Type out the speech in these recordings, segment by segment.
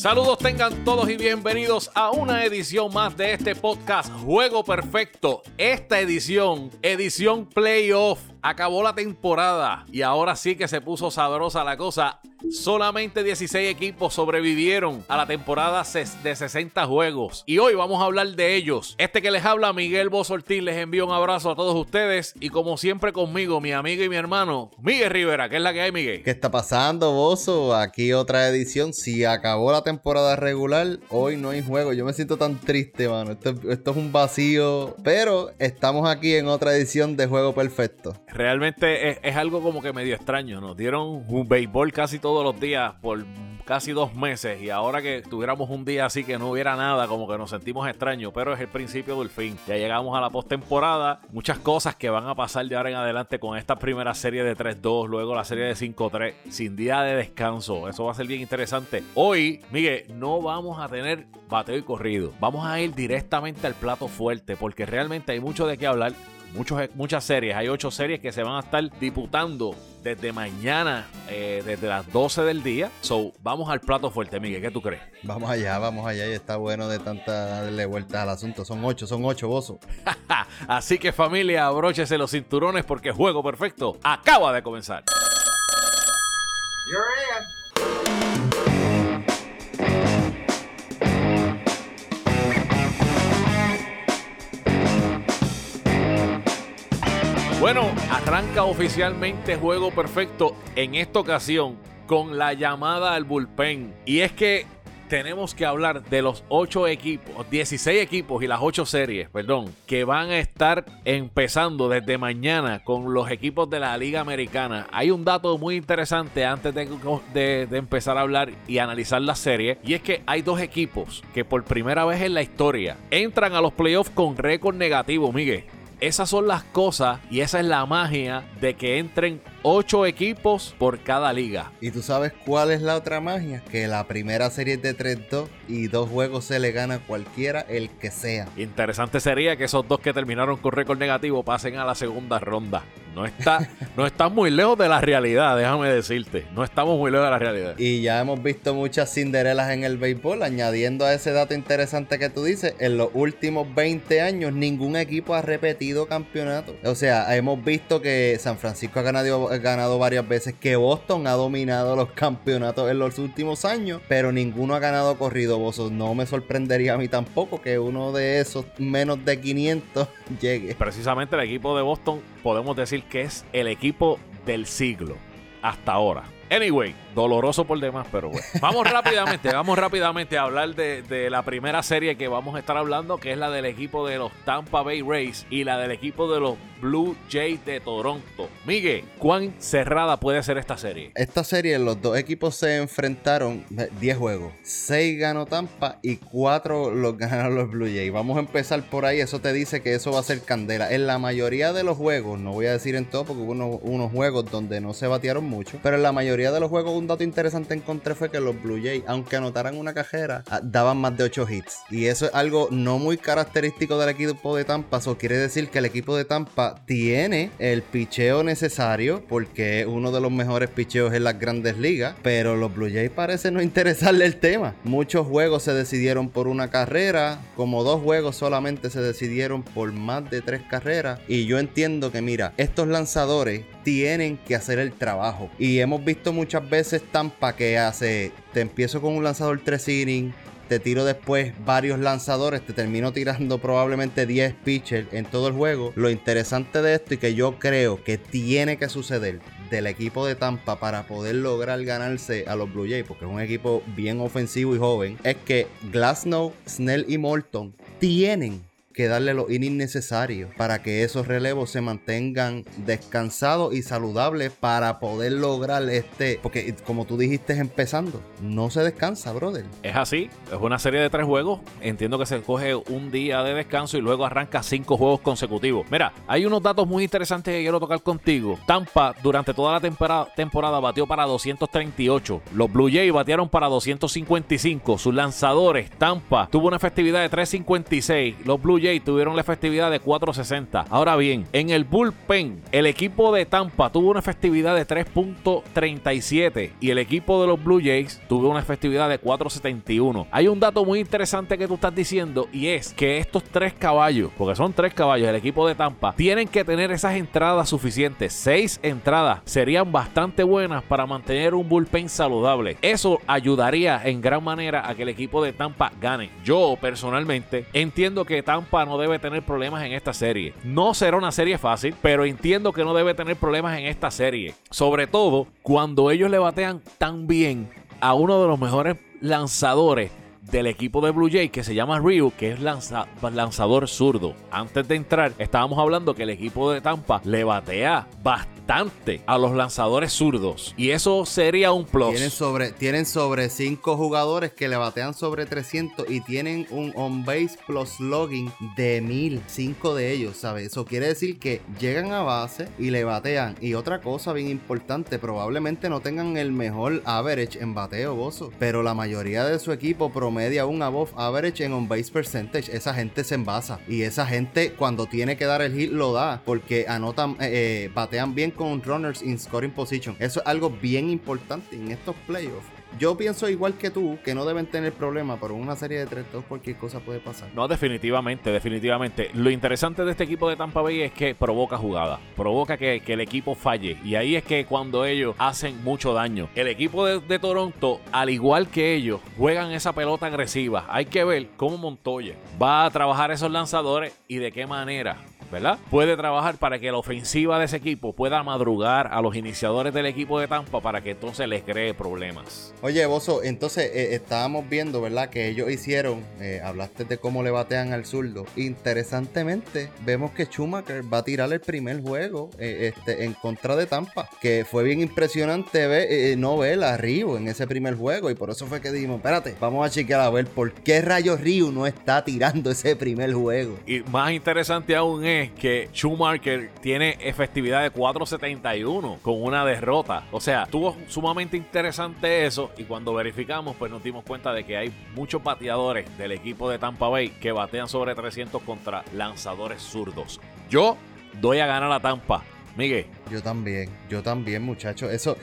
Saludos tengan todos y bienvenidos a una edición más de este podcast Juego Perfecto. Esta edición, edición playoff. Acabó la temporada y ahora sí que se puso sabrosa la cosa. Solamente 16 equipos sobrevivieron a la temporada de 60 juegos. Y hoy vamos a hablar de ellos. Este que les habla, Miguel Boz Ortiz, les envío un abrazo a todos ustedes. Y como siempre conmigo, mi amigo y mi hermano, Miguel Rivera. ¿Qué es la que hay, Miguel? ¿Qué está pasando, Bozo? Aquí otra edición. Si acabó la temporada regular, hoy no hay juego. Yo me siento tan triste, mano. Esto es un vacío. Pero estamos aquí en otra edición de Juego Perfecto realmente es, algo como que medio extraño. Nos dieron un béisbol casi todos los días por casi dos meses y ahora que tuviéramos un día así que no hubiera nada, como que nos sentimos extraños, pero es el principio del fin. Ya llegamos a la postemporada, muchas cosas que van a pasar de ahora en adelante con esta primera serie de 3-2, luego la serie de 5-3, sin día de descanso. Eso va a ser bien interesante. Hoy, Miguel, no vamos a tener bateo y corrido. Vamos a ir directamente al plato fuerte porque realmente hay mucho de qué hablar muchas series. Hay ocho series que se van a estar disputando desde mañana, eh, desde las 12 del día. So, vamos al plato fuerte, Miguel. ¿Qué tú crees? Vamos allá, vamos allá. Y está bueno de tanta darle vueltas al asunto. Son ocho, son ocho, bozo. Así que, familia, abróchese los cinturones porque Juego Perfecto acaba de comenzar. Bueno, arranca oficialmente Juego Perfecto en esta ocasión con la llamada al bullpen. Y es que tenemos que hablar de los 8 equipos, 16 equipos y las 8 series, perdón, que van a estar empezando desde mañana con los equipos de la Liga Americana. Hay un dato muy interesante antes de, de empezar a hablar y analizar la serie, y es que hay dos equipos que por primera vez en la historia entran a los playoffs con récord negativo, Miguel. Esas son las cosas y esa es la magia de que entren ocho equipos por cada liga. ¿Y tú sabes cuál es la otra magia? Que la primera serie es de 3-2 y dos juegos se le gana a cualquiera, el que sea. Interesante sería que esos dos que terminaron con récord negativo pasen a la segunda ronda. No está, no está muy lejos de la realidad, déjame decirte. No estamos muy lejos de la realidad. Y ya hemos visto muchas cinderelas en el béisbol, añadiendo a ese dato interesante que tú dices, en los últimos 20 años ningún equipo ha repetido campeonato. O sea, hemos visto que San Francisco ha ganado, ganado varias veces, que Boston ha dominado los campeonatos en los últimos años, pero ninguno ha ganado corrido. Vos no me sorprendería a mí tampoco que uno de esos menos de 500 llegue. Precisamente el equipo de Boston podemos decir que es el equipo del siglo hasta ahora. Anyway, doloroso por demás, pero bueno. Vamos rápidamente, vamos rápidamente a hablar de, de, la primera serie que vamos a estar hablando, que es la del equipo de los Tampa Bay Rays y la del equipo de los Blue Jays de Toronto. Miguel, ¿cuán cerrada puede ser esta serie? Esta serie, los dos equipos se enfrentaron 10 juegos. 6 ganó Tampa y 4 los ganaron los Blue Jays. Vamos a empezar por ahí. Eso te dice que eso va a ser candela. En la mayoría de los juegos, no voy a decir en todo porque hubo unos, juegos donde no se batearon mucho, pero en la mayoría de los juegos un dato interesante encontré fue que los Blue Jays, aunque anotaran una cajera, ah, daban más de 8 hits. Y eso es algo no muy característico del equipo de Tampa. Eso quiere decir que el equipo de Tampa tiene el picheo necesario porque es uno de los mejores picheos en las grandes ligas, pero los Blue Jays parece no interesarle el tema. Muchos juegos se decidieron por una carrera, como dos juegos solamente se decidieron por más de tres carreras y yo entiendo que mira, estos lanzadores tienen que hacer el trabajo y hemos visto muchas veces Tampa que hace te empiezo con un lanzador 3 innings te tiro después varios lanzadores, te termino tirando probablemente 10 pitchers en todo el juego. Lo interesante de esto y que yo creo que tiene que suceder del equipo de Tampa para poder lograr ganarse a los Blue Jays, porque es un equipo bien ofensivo y joven, es que Glasnow, Snell y Morton tienen que darle los innings necesarios para que esos relevos se mantengan descansados y saludables para poder lograr este. Porque, como tú dijiste empezando, no se descansa, brother. Es así, es una serie de tres juegos. Entiendo que se coge un día de descanso y luego arranca cinco juegos consecutivos. Mira, hay unos datos muy interesantes que quiero tocar contigo. Tampa, durante toda la temporada, temporada batió para 238. Los Blue Jays batearon para 255. Sus lanzadores, Tampa, tuvo una efectividad de 356. Los Blue Jays Jays tuvieron la efectividad de 4.60. Ahora bien, en el bullpen, el equipo de Tampa tuvo una efectividad de 3.37 y el equipo de los Blue Jays tuvo una efectividad de 4.71. Hay un dato muy interesante que tú estás diciendo y es que estos tres caballos, porque son tres caballos, el equipo de Tampa, tienen que tener esas entradas suficientes. Seis entradas serían bastante buenas para mantener un bullpen saludable. Eso ayudaría en gran manera a que el equipo de Tampa gane. Yo personalmente entiendo que Tampa no debe tener problemas en esta serie. No será una serie fácil, pero entiendo que no debe tener problemas en esta serie. Sobre todo cuando ellos le batean tan bien a uno de los mejores lanzadores del equipo de Blue Jay que se llama Ryu, que es lanzador zurdo. Antes de entrar, estábamos hablando que el equipo de Tampa le batea bastante a los lanzadores zurdos. Y eso sería un plus. Tienen sobre, tienen sobre 5 jugadores que le batean sobre 300 y tienen un on-base plus logging de 1000. 5 de ellos, ¿sabes? Eso quiere decir que llegan a base y le batean. Y otra cosa bien importante, probablemente no tengan el mejor average en bateo, gozo. Pero la mayoría de su equipo promedia un above average en on-base percentage. Esa gente se envasa. Y esa gente cuando tiene que dar el hit lo da. Porque anotan, eh, eh, batean bien con runners in scoring position. Eso es algo bien importante en estos playoffs. Yo pienso igual que tú, que no deben tener problema, pero una serie de 3-2 cualquier cosa puede pasar. No, definitivamente, definitivamente. Lo interesante de este equipo de Tampa Bay es que provoca jugada, provoca que, el equipo falle. Y ahí es que cuando ellos hacen mucho daño. El equipo de, de, Toronto, al igual que ellos, juegan esa pelota agresiva. Hay que ver cómo Montoya va a trabajar esos lanzadores y de qué manera. ¿Verdad? Puede trabajar para que la ofensiva de ese equipo pueda madrugar a los iniciadores del equipo de Tampa para que entonces les cree problemas. Oye, Bozo, entonces eh, estábamos viendo, ¿verdad? Que ellos hicieron, eh, hablaste de cómo le batean al zurdo. Interesantemente, vemos que Schumacher va a tirar el primer juego eh, este, en contra de Tampa, que fue bien impresionante ver, no ver a Ryu en ese primer juego y por eso fue que dijimos, espérate, vamos a chequear a ver por qué rayos Ryu no está tirando ese primer juego. Y más interesante aún es que Schumacher tiene efectividad de 4.71 con una derrota. O sea, estuvo sumamente interesante eso y cuando verificamos pues nos dimos cuenta de que hay muchos bateadores del equipo de Tampa Bay que batean sobre 300 contra lanzadores zurdos. Yo doy a ganar a Tampa. Miguel. Yo también, yo también, muchachos. Eso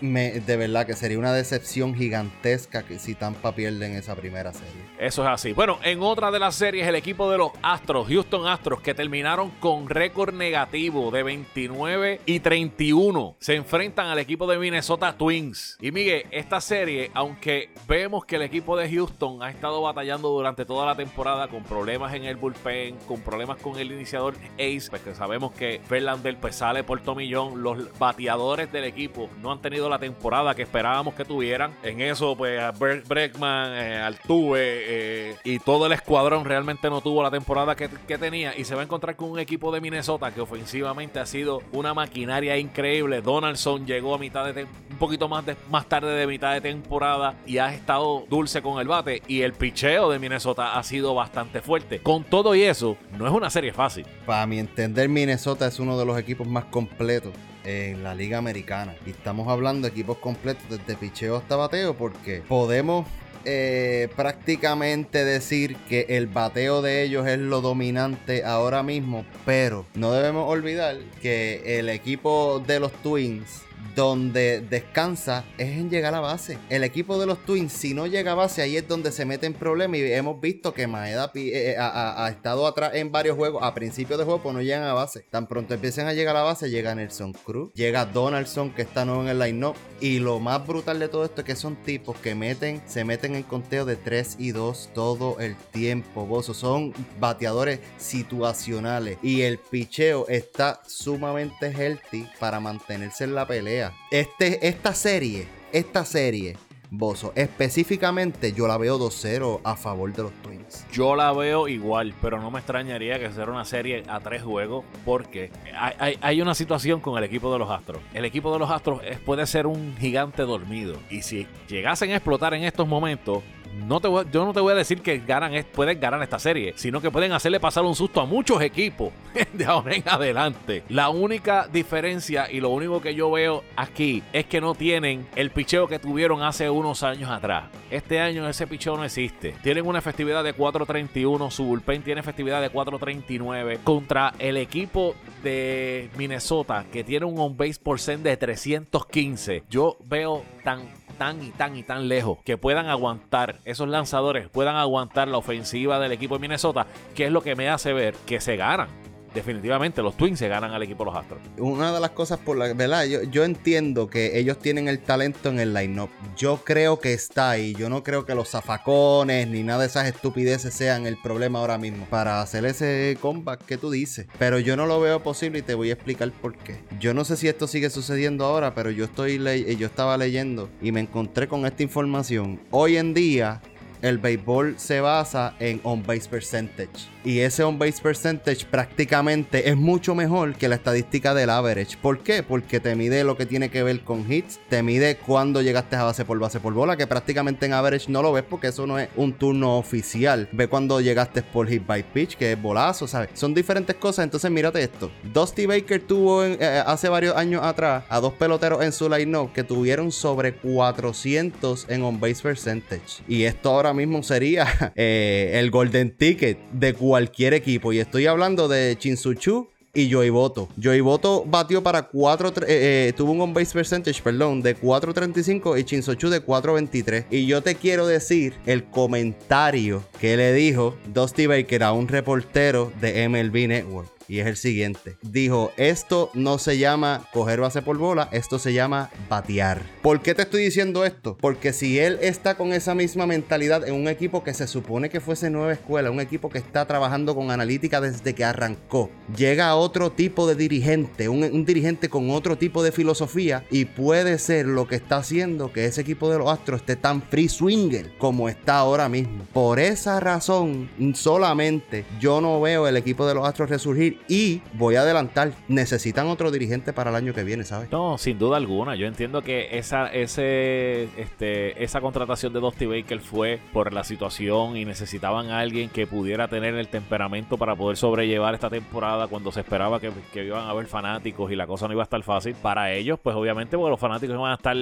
me, de verdad que sería una decepción gigantesca que si Tampa pierde en esa primera serie. Eso es así. Bueno, en otra de las series, el equipo de los Astros, Houston Astros, que terminaron con récord negativo de 29 y 31, se enfrentan al equipo de Minnesota Twins. Y Miguel, esta serie, aunque vemos que el equipo de Houston ha estado batallando durante toda la temporada con problemas en el bullpen, con problemas con el iniciador Ace, pues que sabemos que Verlander pues sale por tomillo los bateadores del equipo no han tenido la temporada que esperábamos que tuvieran. En eso, pues, a Breckman, eh, Altuve eh, y todo el escuadrón realmente no tuvo la temporada que, tenía. Y se va a encontrar con un equipo de Minnesota que ofensivamente ha sido una maquinaria increíble. Donaldson llegó a mitad de un poquito más, de, más tarde de mitad de temporada y ha estado dulce con el bate. Y el picheo de Minnesota ha sido bastante fuerte. Con todo y eso, no es una serie fácil. Para mi entender, Minnesota es uno de los equipos más completos en la liga americana. Y estamos hablando de equipos completos desde picheo hasta bateo porque podemos eh, prácticamente decir que el bateo de ellos es lo dominante ahora mismo, pero no debemos olvidar que el equipo de los Twins donde descansa es en llegar a base. El equipo de los Twins, si no llega a base, ahí es donde se mete en problemas. Y hemos visto que Maeda eh, eh, ha, estado atrás en varios juegos. A principios de juego, pues no llegan a base. Tan pronto empiezan a llegar a base, llega Nelson Cruz, llega Donaldson, que está nuevo en el line-up. Y lo más brutal de todo esto es que son tipos que meten, se meten en conteo de 3 y 2 todo el tiempo. Bozo. Son bateadores situacionales. Y el picheo está sumamente healthy para mantenerse en la pelea. Este, esta serie, esta serie, Bozo, específicamente yo la veo 2-0 a favor de los Twins. Yo la veo igual, pero no me extrañaría que sea una serie a tres juegos porque hay, una situación con el equipo de los Astros. El equipo de los Astros puede ser un gigante dormido y si llegasen a explotar en estos momentos, no te yo no te voy a decir que ganan, pueden ganar esta serie, sino que pueden hacerle pasar un susto a muchos equipos de ahora en adelante. La única diferencia y lo único que yo veo aquí es que no tienen el picheo que tuvieron hace unos años atrás. Este año ese picheo no existe. Tienen una festividad de 4.31, su bullpen tiene festividad de 4.39 contra el equipo de Minnesota que tiene un on base por de 315. Yo veo tan tan y tan y tan lejos que puedan aguantar esos lanzadores, puedan aguantar la ofensiva del equipo de Minnesota, que es lo que me hace ver que se ganan definitivamente los Twins se ganan al equipo de los Astros. Una de las cosas por la verdad, yo, yo entiendo que ellos tienen el talento en el line-up. Yo creo que está ahí. Yo no creo que los zafacones ni nada de esas estupideces sean el problema ahora mismo para hacer ese comeback que tú dices. Pero yo no lo veo posible y te voy a explicar por qué. Yo no sé si esto sigue sucediendo ahora, pero yo estoy yo estaba leyendo y me encontré con esta información. Hoy en día el béisbol se basa en on-base percentage. Y ese on-base percentage prácticamente es mucho mejor que la estadística del average. ¿Por qué? Porque te mide lo que tiene que ver con hits, te mide cuándo llegaste a base por base por bola, que prácticamente en average no lo ves porque eso no es un turno oficial. Ve cuando llegaste por hit by pitch, que es bolazo, ¿sabes? Son diferentes cosas. Entonces, mírate esto. Dusty Baker tuvo eh, hace varios años atrás a dos peloteros en su line-up que tuvieron sobre 400 en on-base percentage. Y esto ahora mismo sería eh, el golden ticket de cualquier equipo. Y estoy hablando de Chinsuchu y Joey Boto. Joey Boto batió para 4, eh, eh, tuvo un on-base percentage, perdón, de 4.35 y Chinsuchu de 4.23. Y yo te quiero decir el comentario que le dijo Dusty Baker a un reportero de MLB Network y es el siguiente. Dijo, esto no se llama coger base por bola, esto se llama batear. ¿Por qué te estoy diciendo esto? Porque si él está con esa misma mentalidad en un equipo que se supone que fuese nueva escuela, un equipo que está trabajando con analítica desde que arrancó, llega otro tipo de dirigente, un, un dirigente con otro tipo de filosofía y puede ser lo que está haciendo que ese equipo de los Astros esté tan free swinger como está ahora mismo. Por esa razón, solamente yo no veo el equipo de los Astros resurgir y voy a adelantar, necesitan otro dirigente para el año que viene, ¿sabes? No, sin duda alguna. Yo entiendo que esa, ese, este, esa contratación de Dusty Baker fue por la situación y necesitaban a alguien que pudiera tener el temperamento para poder sobrellevar esta temporada cuando se esperaba que, que iban a haber fanáticos y la cosa no iba a estar fácil. Para ellos, pues obviamente, porque los fanáticos iban a estar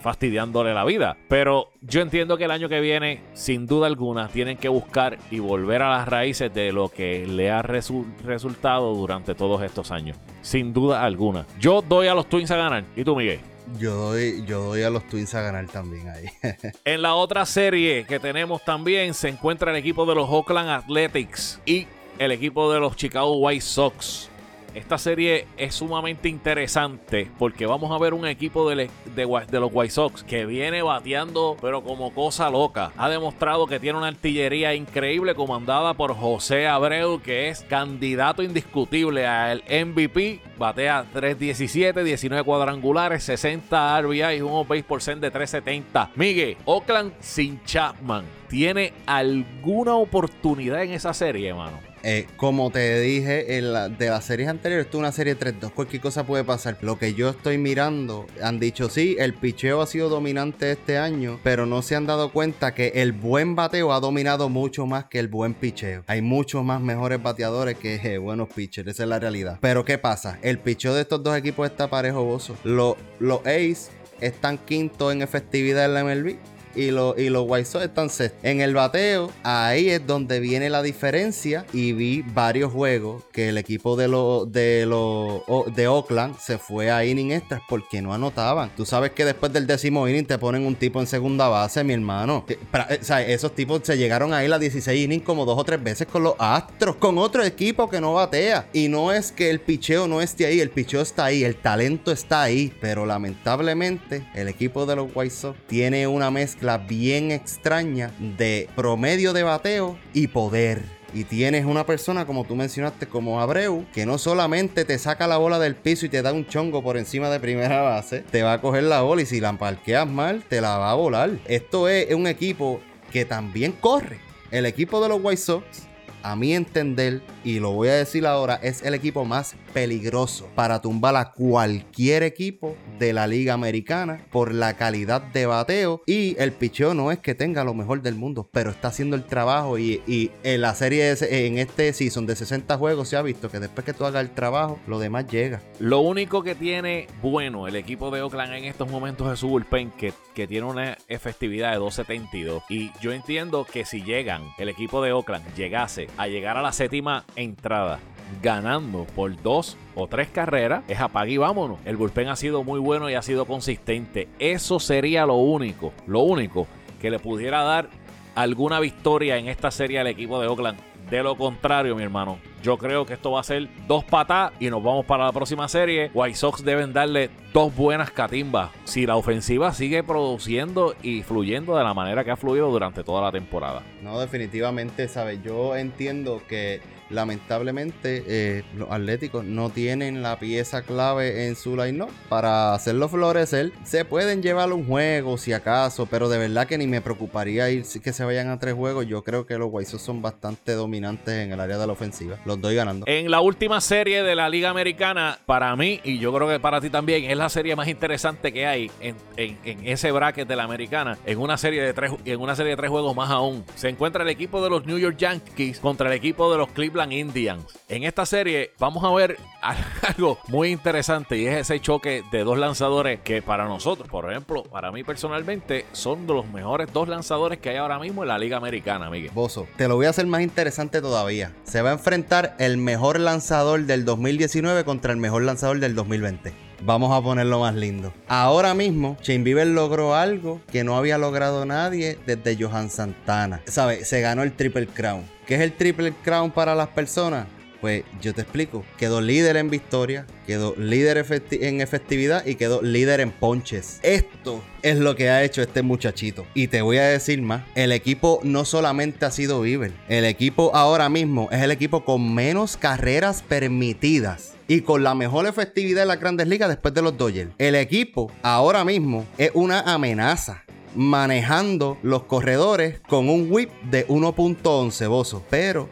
fastidiándole la vida. Pero yo entiendo que el año que viene, sin duda alguna, tienen que buscar y volver a las raíces de lo que le ha resultado durante todos estos años. Sin duda alguna. Yo doy a los Twins a ganar. ¿Y tú, Miguel? Yo doy, yo doy a los Twins a ganar también ahí. en la otra serie que tenemos también se encuentra el equipo de los Oakland Athletics y el equipo de los Chicago White Sox. Esta serie es sumamente interesante porque vamos a ver un equipo de, los White Sox que viene bateando pero como cosa loca. Ha demostrado que tiene una artillería increíble comandada por José Abreu que es candidato indiscutible al MVP. Batea 317, 19 cuadrangulares, 60 RBI y un base por cent de 370. Miguel, Oakland sin Chapman. ¿Tiene alguna oportunidad en esa serie, hermano? Eh, como te dije en de las series anteriores, esto es una serie 3-2, cualquier cosa puede pasar. Lo que yo estoy mirando, han dicho sí, el picheo ha sido dominante este año, pero no se han dado cuenta que el buen bateo ha dominado mucho más que el buen picheo. Hay muchos más mejores bateadores que eh, buenos pitchers, esa es la realidad. Pero ¿qué pasa? El picheo de estos dos equipos está parejo, bozo. Los, los Ace están quinto en efectividad en la MLB y, y los White Sox están sextos. En el bateo, ahí es donde viene la diferencia y vi varios juegos que el equipo de los de los de Oakland se fue a inning extras porque no anotaban. Tú sabes que después del décimo inning te ponen un tipo en segunda base, mi hermano. Eh, o sea, esos tipos se llegaron a ir a 16 innings como dos o tres veces con los Astros, con otro equipo que no batea. Y no es que el picheo no esté ahí, el picheo está ahí, el talento está ahí, pero lamentablemente el equipo de los White Sox tiene una mezcla la bien extraña de promedio de bateo y poder. Y tienes una persona, como tú mencionaste, como Abreu, que no solamente te saca la bola del piso y te da un chongo por encima de primera base, te va a coger la bola y si la parqueas mal, te la va a volar. Esto es un equipo que también corre. El equipo de los White Sox a mi entender, y lo voy a decir ahora, es el equipo más peligroso para tumbar a cualquier equipo de la liga americana por la calidad de bateo. Y el picheo no es que tenga lo mejor del mundo, pero está haciendo el trabajo. Y, en la serie en este season de 60 juegos se ha visto que después que tú hagas el trabajo, lo demás llega. Lo único que tiene bueno el equipo de Oakland en estos momentos es su bullpen que, que tiene una efectividad de 2.72 y yo entiendo que si llegan, el equipo de Oakland llegase a llegar a la séptima entrada ganando por dos o tres carreras, es apague y vámonos. El bullpen ha sido muy bueno y ha sido consistente. Eso sería lo único, lo único que le pudiera dar alguna victoria en esta serie al equipo de Oakland. De lo contrario, mi hermano, yo creo que esto va a ser dos patas y nos vamos para la próxima serie. White Sox deben darle dos buenas catimbas si la ofensiva sigue produciendo y fluyendo de la manera que ha fluido durante toda la temporada. No, definitivamente, ¿sabes? Yo entiendo que lamentablemente eh, los Atléticos no tienen la pieza clave en su line para hacerlo florecer. Se pueden llevar un juego si acaso, pero de verdad que ni me preocuparía ir que se vayan a tres juegos. Yo creo que los White son bastante dominantes en el área de la ofensiva. Doy ganando. En la última serie de la Liga Americana, para mí, y yo creo que para ti también, es la serie más interesante que hay en, ese bracket de la americana. En una serie de tres, en una serie de tres juegos más aún. Se encuentra el equipo de los New York Yankees contra el equipo de los Cleveland Indians. En esta serie vamos a ver algo muy interesante y es ese choque de dos lanzadores que para nosotros, por ejemplo, para mí personalmente, son de los mejores dos lanzadores que hay ahora mismo en la Liga Americana, Miguel. Bozo, te lo voy a hacer más interesante todavía. Se va a enfrentar el mejor lanzador del 2019 contra el mejor lanzador del 2020. Vamos a ponerlo más lindo. Ahora mismo, Shane Bieber logró algo que no había logrado nadie desde Johan Santana. ¿Sabes? Se ganó el Triple Crown. ¿Qué es el Triple Crown para las personas? Pues yo te explico. Quedó líder en victoria, quedó líder en efectividad y quedó líder en ponches. Esto es lo que ha hecho este muchachito. Y te voy a decir más. El equipo no solamente ha sido Bieber. El equipo ahora mismo es el equipo con menos carreras permitidas y con la mejor efectividad de las grandes ligas después de los Dodgers. El equipo ahora mismo es una amenaza manejando los corredores con un whip de 1.11 bozo. Pero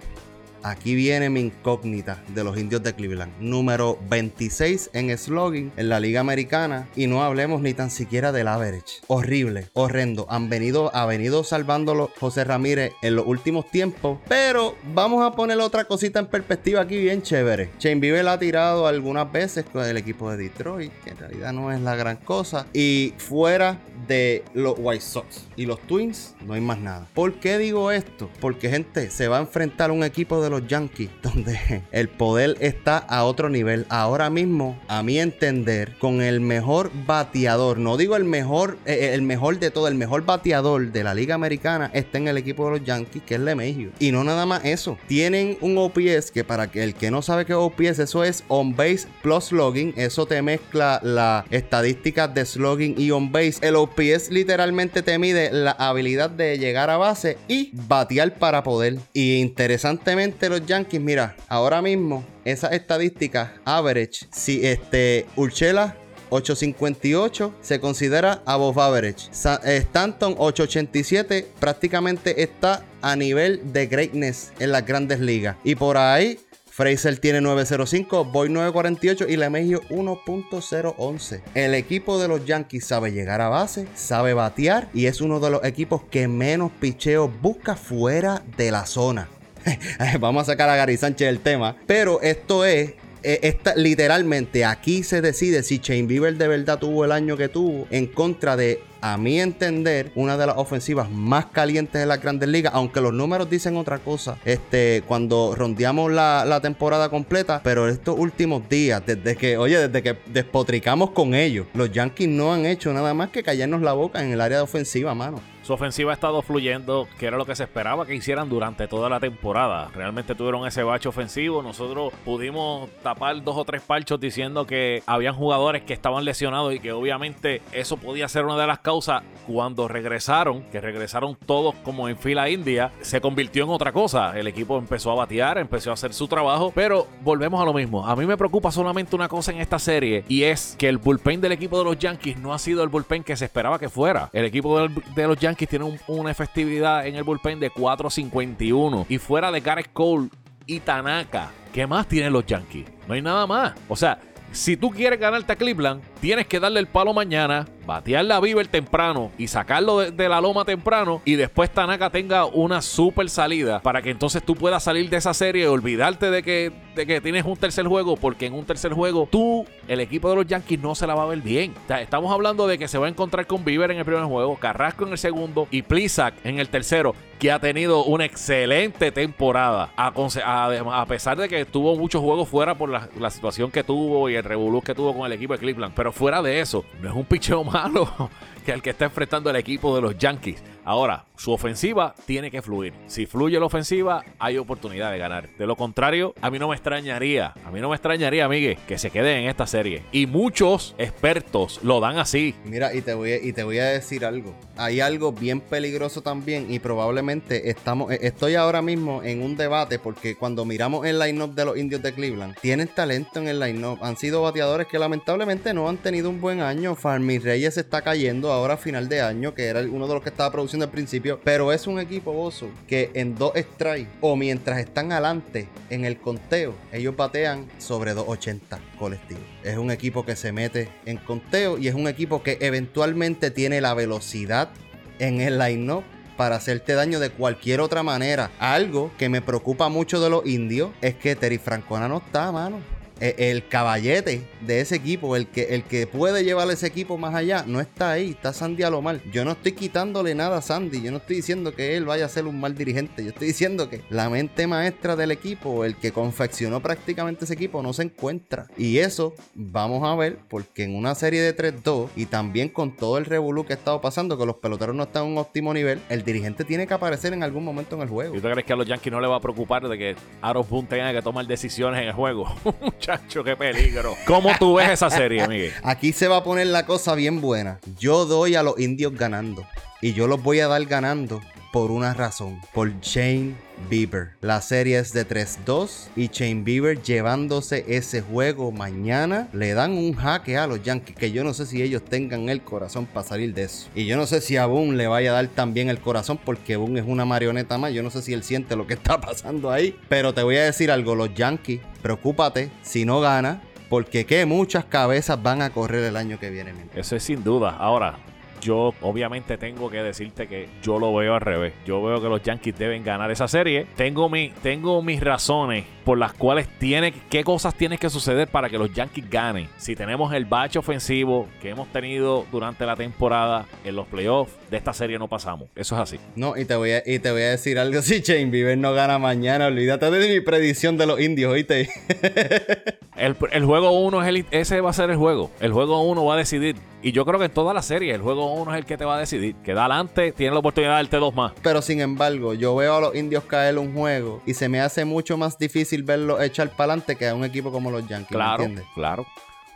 Aquí viene mi incógnita de los indios de Cleveland. Número 26 en slogan en la Liga Americana. Y no hablemos ni tan siquiera del average. Horrible, horrendo. Han venido, ha venido salvándolo José Ramírez en los últimos tiempos. Pero vamos a poner otra cosita en perspectiva aquí bien chévere. Shane Bieber ha tirado algunas veces con el equipo de Detroit, que en realidad no es la gran cosa. Y fuera de los White Sox y los Twins, no hay más nada. ¿Por qué digo esto? Porque gente se va a enfrentar un equipo de los Yankees, donde el poder está a otro nivel. Ahora mismo, a mi entender, con el mejor bateador, no digo el mejor, eh, eh, el mejor de todo, el mejor bateador de la Liga Americana está en el equipo de los Yankees, que es LeMahieu. Y no nada más eso, tienen un OPS que para el que no sabe qué OPS, eso es on base plus logging, eso te mezcla las estadísticas de slogging y on base. El OPS literalmente te mide la habilidad de llegar a base y batear para poder. Y interesantemente los Yankees, mira, ahora mismo esa estadística average, si este Urchela 858 se considera above average. Eh, Stanton 887 prácticamente está a nivel de greatness en las grandes ligas. Y por ahí Fraser tiene 905, Boy 948 y LeMahieu 1.011. El equipo de los Yankees sabe llegar a base, sabe batear y es uno de los equipos que menos picheo busca fuera de la zona. Vamos a sacar a Gary Sánchez del tema. Pero esto es eh, literalmente aquí se decide si Shane Bieber de verdad tuvo el año que tuvo en contra de, a mi entender, una de las ofensivas más calientes de la grandes ligas, aunque los números dicen otra cosa, este, cuando rondeamos la, la temporada completa, pero estos últimos días, desde que, oye, desde que despotricamos con ellos, los Yankees no han hecho nada más que callarnos la boca en el área de ofensiva, mano. Su ofensiva ha estado fluyendo, que era lo que se esperaba que hicieran durante toda la temporada. Realmente tuvieron ese bache ofensivo. Nosotros pudimos tapar dos o tres parchos diciendo que habían jugadores que estaban lesionados y que obviamente eso podía ser una de las causas. Cuando regresaron, que regresaron todos como en fila india, se convirtió en otra cosa. El equipo empezó a batear, empezó a hacer su trabajo, pero volvemos a lo mismo. A mí me preocupa solamente una cosa en esta serie y es que el bullpen del equipo de los Yankees no ha sido el bullpen que se esperaba que fuera. El equipo de los Yankees tienen una efectividad en el bullpen de 4.51 y fuera de Gareth Cole y Tanaka, ¿qué más tienen los Yankees? No hay nada más. O sea, si tú quieres ganarte a Cleveland, tienes que darle el palo mañana, batear la Bieber temprano y sacarlo de, la loma temprano y después Tanaka tenga una super salida para que entonces tú puedas salir de esa serie y olvidarte de que, de que tienes un tercer juego porque en un tercer juego tú, el equipo de los Yankees no se la va a ver bien. estamos hablando de que se va a encontrar con Bieber en el primer juego, Carrasco en el segundo y Plisak en el tercero que ha tenido una excelente temporada a, pesar de que tuvo muchos juegos fuera por la, situación que tuvo y el revolú que tuvo con el equipo de Cleveland. Pero fuera de eso, no es un picheo malo que el que está enfrentando el equipo de los Yankees. Ahora, su ofensiva tiene que fluir. Si fluye la ofensiva, hay oportunidad de ganar. De lo contrario, a mí no me extrañaría, a mí no me extrañaría, Miguel, que se quede en esta serie. Y muchos expertos lo dan así. Mira, y te voy a, y te voy a decir algo. Hay algo bien peligroso también y probablemente estamos, eh, estoy ahora mismo en un debate porque cuando miramos el line-up de los indios de Cleveland, tienen talento en el line-up. Han sido bateadores que lamentablemente no han tenido un buen año. Farmy Reyes está cayendo ahora a final de año, que era uno de los que estaba produciendo al principio. Pero es un equipo, Bozo, que en dos strikes o mientras están adelante en el conteo, ellos batean sobre 280 colectivos. Es un equipo que se mete en conteo y es un equipo que eventualmente tiene la velocidad en el line-up para hacerte daño de cualquier otra manera. Algo que me preocupa mucho de los indios es que Terry Francona no está, mano. Eh, el caballete de ese equipo, el que, el que puede llevar ese equipo más allá, no está ahí, está Sandy a lo mal. Yo no estoy quitándole nada a Sandy, yo no estoy diciendo que él vaya a ser un mal dirigente, yo estoy diciendo que la mente maestra del equipo, el que confeccionó prácticamente ese equipo, no se encuentra. Y eso vamos a ver, porque en una serie de 3-2 y también con todo el revolú que ha estado pasando, que los peloteros no están en un óptimo nivel, el dirigente tiene que aparecer en algún momento en el juego. ¿Y tú crees que a los Yankees no le va a preocupar de que Aaron Boone tenga que tomar decisiones en el juego? muchacho, qué peligro. ¿Cómo tú ves esa serie, Miguel? Aquí se va a poner la cosa bien buena. Yo doy a los indios ganando. Y yo los voy a dar ganando por una razón. Por Shane Bieber. La serie es de 3-2 y Shane Bieber llevándose ese juego mañana le dan un jaque a los Yankees que yo no sé si ellos tengan el corazón para salir de eso. Y yo no sé si a Boone le vaya a dar también el corazón porque Boone es una marioneta más. Yo no sé si él siente lo que está pasando ahí. Pero te voy a decir algo, los Yankees, preocúpate si no gana porque que muchas cabezas van a correr el año que viene. Eso es sin duda. Ahora, yo obviamente tengo que decirte que yo lo veo al revés. Yo veo que los Yankees deben ganar esa serie. Tengo, tengo mis razones por las cuales tiene, qué cosas tienen que suceder para que los Yankees ganen. Si tenemos el bache ofensivo que hemos tenido durante la temporada en los playoffs, de esta serie no pasamos. Eso es así. No, y te voy a, y te voy a decir algo. Si Shane Bieber no gana mañana, olvídate de mi predicción de los indios, ¿oíste? el, el juego 1 es el, ese va a ser el juego. El juego 1 va a decidir y yo creo que en toda la serie, el juego uno es el que te va a decidir. Queda adelante, tiene la oportunidad de darte dos más. Pero sin embargo, yo veo a los indios caer un juego y se me hace mucho más difícil verlo echar para adelante que a un equipo como los Yankees. Claro, claro.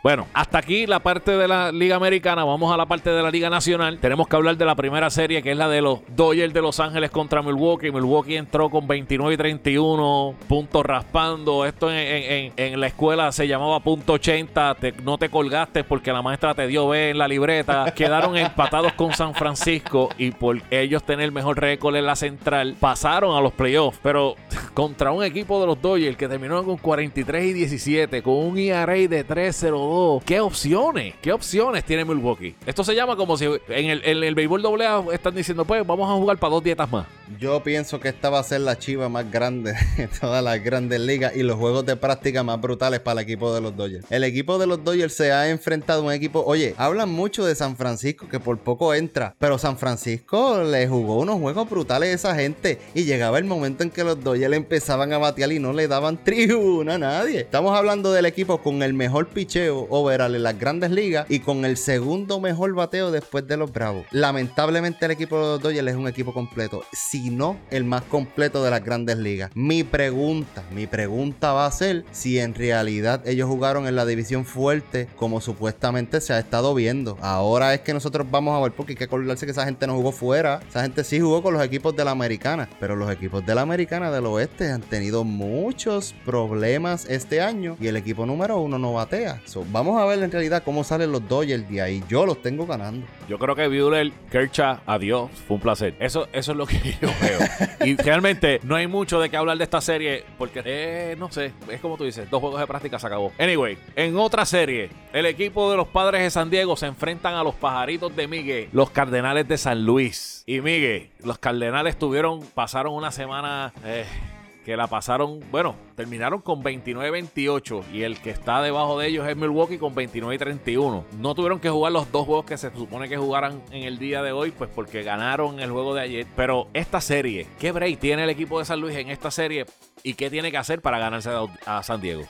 Bueno, hasta aquí la parte de la Liga Americana. Vamos a la parte de la Liga Nacional. Tenemos que hablar de la primera serie, que es la de los Dodgers de Los Ángeles contra Milwaukee. Milwaukee entró con 29 y 31 puntos raspando. Esto en, la escuela se llamaba punto 80. no te colgaste porque la maestra te dio B en la libreta. Quedaron empatados con San Francisco y por ellos tener mejor récord en la central, pasaron a los playoffs. Pero contra un equipo de los Dodgers que terminó con 43 y 17, con un ERA de 3-0 ¿Qué opciones? ¿Qué opciones tiene Milwaukee? Esto se llama como si en el, en el béisbol AA están diciendo, pues vamos a jugar para dos dietas más. Yo pienso que esta va a ser la chiva más grande de todas las grandes ligas y los juegos de práctica más brutales para el equipo de los Dodgers. El equipo de los Dodgers se ha enfrentado a un equipo, oye, hablan mucho de San Francisco que por poco entra, pero San Francisco le jugó unos juegos brutales a esa gente y llegaba el momento en que los Dodgers empezaban a batear y no le daban tribuna a nadie. Estamos hablando del equipo con el mejor picheo overall en las grandes ligas y con el segundo mejor bateo después de los Bravos. Lamentablemente el equipo de los Dodgers es un equipo completo si no el más completo de las grandes ligas. Mi pregunta, mi pregunta va a ser si en realidad ellos jugaron en la división fuerte como supuestamente se ha estado viendo. Ahora es que nosotros vamos a ver porque hay que acordarse que esa gente no jugó fuera. Esa gente sí jugó con los equipos de la americana, pero los equipos de la americana del oeste han tenido muchos problemas este año y el equipo número uno no batea. Vamos a ver en realidad cómo salen los Dodgers de ahí. Yo los tengo ganando. Yo creo que Buehler, Kercha, adiós. Fue un placer. Eso, eso es lo que yo veo. y realmente no hay mucho de qué hablar de esta serie porque, eh, no sé, es como tú dices, dos juegos de práctica se acabó. Anyway, en otra serie, el equipo de los padres de San Diego se enfrentan a los pajaritos de Miguel, los Cardenales de San Luis. Y Miguel, los Cardenales tuvieron, pasaron una semana... Eh, que la pasaron, bueno, terminaron con 29-28 y el que está debajo de ellos es Milwaukee con 29-31. No tuvieron que jugar los dos juegos que se supone que jugaran en el día de hoy, pues porque ganaron el juego de ayer. Pero esta serie, ¿qué break tiene el equipo de San Luis en esta serie y qué tiene que hacer para ganarse a San Diego?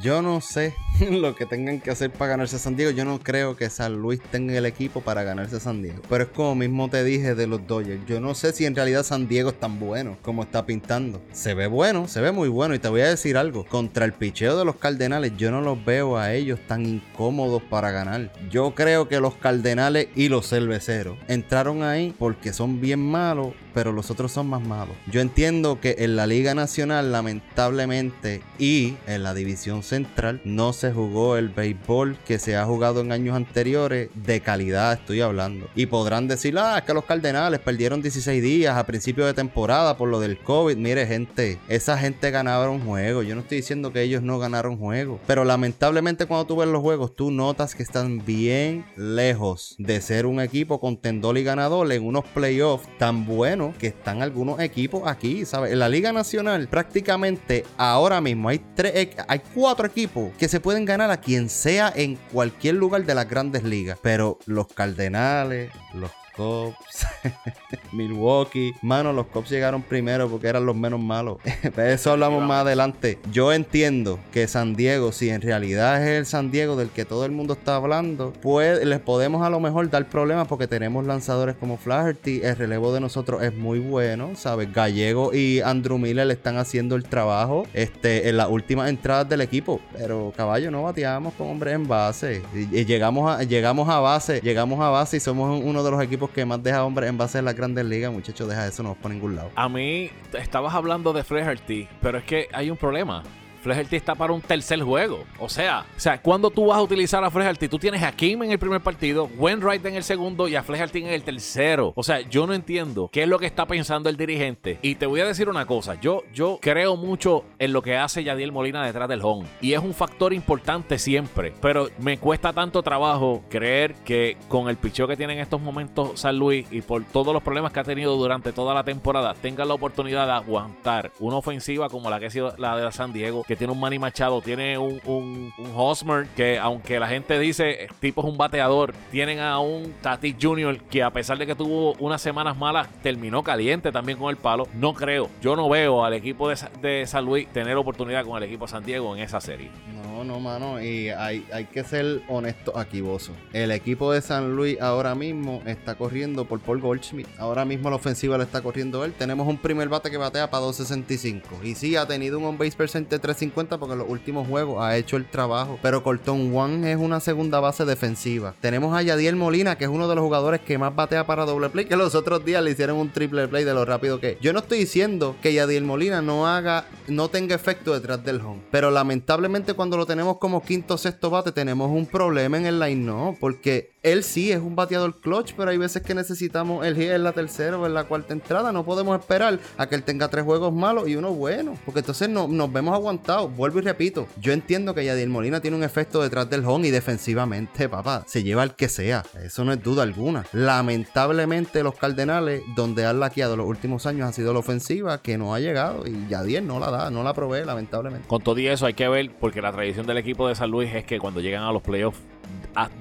yo no sé lo que tengan que hacer para ganarse a San Diego. Yo no creo que San Luis tenga el equipo para ganarse a San Diego. Pero es como mismo te dije de los Dodgers. Yo no sé si en realidad San Diego es tan bueno como está pintando. Se ve bueno, se ve muy bueno. Y te voy a decir algo. Contra el picheo de los Cardenales, yo no los veo a ellos tan incómodos para ganar. Yo creo que los Cardenales y los cerveceros entraron ahí porque son bien malos pero los otros son más malos. Yo entiendo que en la Liga Nacional, lamentablemente, y en la División Central, no se jugó el béisbol que se ha jugado en años anteriores, de calidad estoy hablando. Y podrán decir, ah, es que los Cardenales perdieron 16 días a principio de temporada por lo del COVID. Mire, gente, esa gente un juego. Yo no estoy diciendo que ellos no ganaron juego, pero lamentablemente cuando tú ves los juegos, tú notas que están bien lejos de ser un equipo contendor y ganador en unos playoffs tan buenos que están algunos equipos aquí, ¿sabes? En la Liga Nacional prácticamente ahora mismo hay tres, hay cuatro equipos que se pueden ganar a quien sea en cualquier lugar de las grandes ligas. Pero los Cardenales, los Milwaukee. Mano, los Cops llegaron primero porque eran los menos malos. De eso hablamos más adelante. Yo entiendo que San Diego, si en realidad es el San Diego del que todo el mundo está hablando, pues les podemos a lo mejor dar problemas porque tenemos lanzadores como Flaherty. El relevo de nosotros es muy bueno, ¿sabes? Gallego y Andrew Miller le están haciendo el trabajo este, en las últimas entradas del equipo. Pero caballo, no bateamos con hombres en base. Llegamos, a, llegamos a base, llegamos a base y somos uno de los equipos que más deja hombres en base a las grandes ligas, muchachos, deja eso, no vamos por ningún lado. A mí, estabas hablando de Flaherty, pero es que hay un problema. Flaherty está para un tercer juego. O sea, o sea, cuando tú vas a utilizar a Flaherty, tú tienes a Kim en el primer partido, Wainwright en el segundo y a Flaherty en el tercero. O sea, yo no entiendo qué es lo que está pensando el dirigente. Y te voy a decir una cosa, yo, yo creo mucho en lo que hace Yadiel Molina detrás del home. Y es un factor importante siempre. Pero me cuesta tanto trabajo creer que con el picheo que tiene en estos momentos San Luis y por todos los problemas que ha tenido durante toda la temporada, tenga la oportunidad de aguantar una ofensiva como la que ha sido la de San Diego que tiene un Manny Machado, tiene un, un, Hosmer, que aunque la gente dice tipo es un bateador, tienen a un Tatis Jr. que a pesar de que tuvo unas semanas malas, terminó caliente también con el palo. No creo, yo no veo al equipo de, de San Luis tener oportunidad con el equipo de San Diego en esa serie. No, no, mano, y hay, hay que ser honesto aquí, Bozo. El equipo de San Luis ahora mismo está corriendo por Paul Goldschmidt. Ahora mismo la ofensiva la está corriendo él. Tenemos un primer bate que batea para 2.65. Y sí, ha tenido un on-base percent de 3 50 porque en los últimos juegos ha hecho el trabajo. Pero Colton One es una segunda base defensiva. Tenemos a Yadiel Molina, que es uno de los jugadores que más batea para doble play, que los otros días le hicieron un triple play de lo rápido que Yo no estoy diciendo que Yadiel Molina no haga, no tenga efecto detrás del home. Pero lamentablemente cuando lo tenemos como quinto o sexto bate, tenemos un problema en el line, no. Porque él sí es un bateador clutch, pero hay veces que necesitamos el hit en la tercera o en la cuarta entrada. No podemos esperar a que él tenga tres juegos malos y uno bueno. Porque entonces no, nos vemos Vuelvo y repito. Yo entiendo que Yadier Molina tiene un efecto detrás del home y defensivamente, papá, se lleva al que sea. Eso no es duda alguna. Lamentablemente, los Cardenales, donde han laqueado los últimos años, ha sido la ofensiva que no ha llegado. Y Yadier no la da, no la provee, lamentablemente. Con todo y eso hay que ver, porque la tradición del equipo de San Luis es que cuando llegan a los playoffs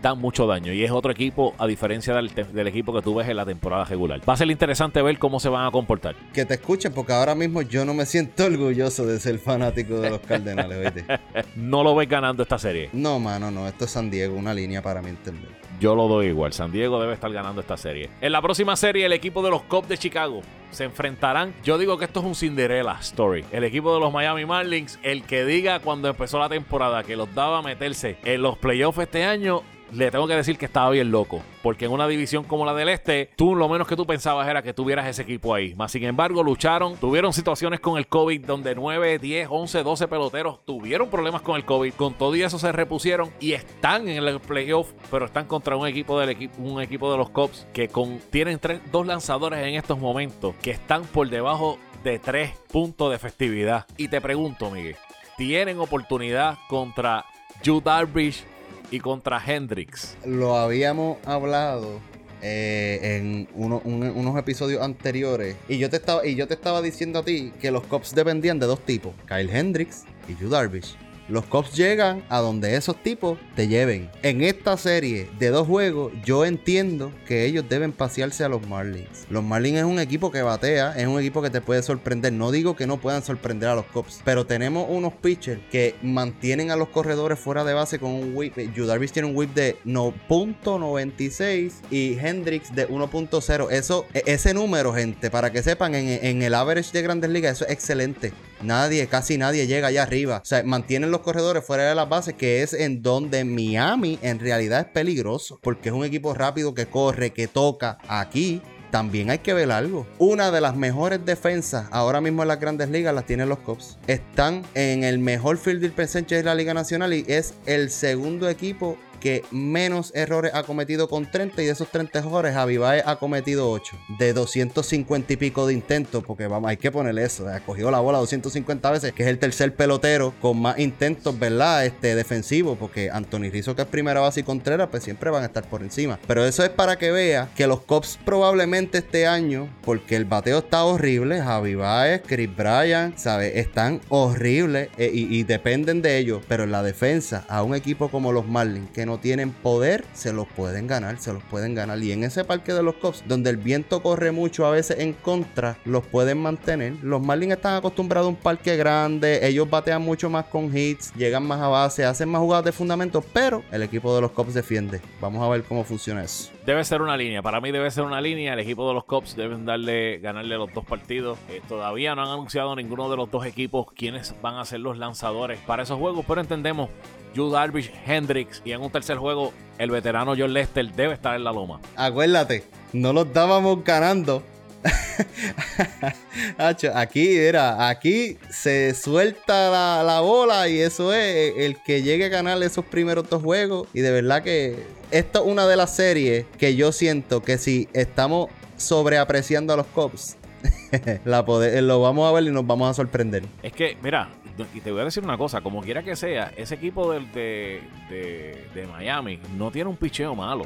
dan mucho daño. Y es otro equipo, a diferencia del, equipo que tú ves en la temporada regular. Va a ser interesante ver cómo se van a comportar. Que te escuchen, porque ahora mismo yo no me siento orgulloso de ser fanático de los Cardenales, no lo ves ganando esta serie. No, mano, no. Esto es San Diego, una línea para mi entender. Yo lo doy igual. San Diego debe estar ganando esta serie. En la próxima serie, el equipo de los Cubs de Chicago se enfrentarán. Yo digo que esto es un Cinderella story. El equipo de los Miami Marlins, el que diga cuando empezó la temporada que los daba a meterse en los playoffs este año, le tengo que decir que estaba bien loco. Porque en una división como la del Este, tú lo menos que tú pensabas era que tuvieras ese equipo ahí. Más sin embargo, lucharon, tuvieron situaciones con el COVID donde 9, 10, 11, 12 peloteros tuvieron problemas con el COVID. Con todo y eso se repusieron y están en el playoff, pero están contra un equipo del equipo, un equipo de los Cubs que con, tienen tres, dos lanzadores en estos momentos que están por debajo de 3 puntos de festividad. Y te pregunto, Miguel, ¿tienen oportunidad contra Yu Darvish y contra Hendrix. Lo habíamos hablado eh, en unos episodios anteriores. Y yo, te estaba, y yo te estaba diciendo a ti que los cops dependían de dos tipos: Kyle Hendricks y Yu Darvish. Los cops llegan a donde esos tipos te lleven. En esta serie de dos juegos, yo entiendo que ellos deben pasearse a los Marlins. Los Marlins es un equipo que batea, es un equipo que te puede sorprender. No digo que no puedan sorprender a los cops, pero tenemos unos pitchers que mantienen a los corredores fuera de base con un whip. Judarvis tiene un whip de 0.96 y Hendrix de 1.0. Eso, e, ese número, gente, para que sepan, en el average de grandes ligas, eso es excelente. Nadie, casi nadie llega allá arriba. O sea, mantienen los corredores fuera de las bases, que es en donde Miami en realidad es peligroso. Porque es un equipo rápido que corre, que toca. Aquí también hay que ver algo. Una de las mejores defensas ahora mismo en las grandes ligas las tienen los Cubs. Están en el mejor field percentage de la Liga Nacional y es el segundo equipo que menos errores ha cometido con 30 y de esos 30 errores Javi Baez ha cometido 8 de 250 y pico de intentos porque vamos hay que ponerle eso ha cogido la bola 250 veces que es el tercer pelotero con más intentos verdad este defensivo porque Anthony Rizzo que es primera base y Contreras pues siempre van a estar por encima. Pero eso es para que vea que los Cops probablemente este año porque el bateo está horrible Javi Baez Chris Bryan sabe están horribles eh, y, y dependen de ellos pero en la defensa a un equipo como los Marlins que no tienen poder, se los pueden ganar, se los pueden ganar. Y en ese parque de los Cubs, donde el viento corre mucho a veces en contra, los pueden mantener. Los Marlins están acostumbrados a un parque grande, ellos batean mucho más con hits, llegan más a base, hacen más jugadas de fundamento, pero el equipo de los Cubs defiende. Vamos a ver cómo funciona eso. Debe ser una línea, para mí debe ser una línea. El equipo de los Cubs deben darle, ganarle los dos partidos. Eh, todavía no han anunciado ninguno de los dos equipos quiénes van a ser los lanzadores para esos juegos, pero entendemos Yu Darvish, Hendricks y en un tercer juego el veterano John Lester debe estar en la loma. Acuérdate, no los dábamos ganando. aquí, era, aquí se suelta la, bola y eso es el que llegue a ganar esos primeros dos juegos. Y de verdad que esto es una de las series que yo siento que si estamos sobreapreciando a los Cubs, la lo vamos a ver y nos vamos a sorprender. Es que, mira, y te voy a decir una cosa, como quiera que sea, ese equipo de, de, Miami no tiene un picheo malo.